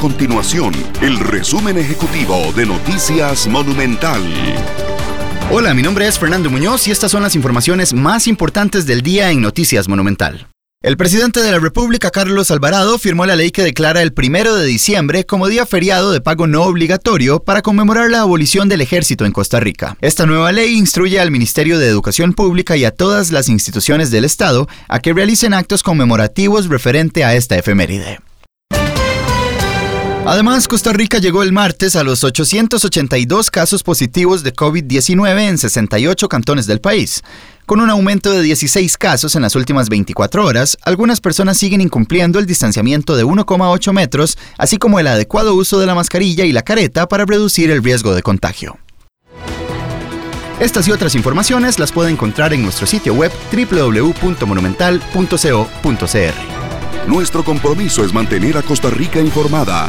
continuación el resumen ejecutivo de Noticias Monumental. Hola, mi nombre es Fernando Muñoz y estas son las informaciones más importantes del día en Noticias Monumental. El presidente de la República, Carlos Alvarado, firmó la ley que declara el primero de diciembre como día feriado de pago no obligatorio para conmemorar la abolición del ejército en Costa Rica. Esta nueva ley instruye al Ministerio de Educación Pública y a todas las instituciones del Estado a que realicen actos conmemorativos referente a esta efeméride. Además, Costa Rica llegó el martes a los 882 casos positivos de COVID-19 en 68 cantones del país. Con un aumento de 16 casos en las últimas 24 horas, algunas personas siguen incumpliendo el distanciamiento de 1,8 metros, así como el adecuado uso de la mascarilla y la careta para reducir el riesgo de contagio. Estas y otras informaciones las puede encontrar en nuestro sitio web www.monumental.co.cr. Nuestro compromiso es mantener a Costa Rica informada.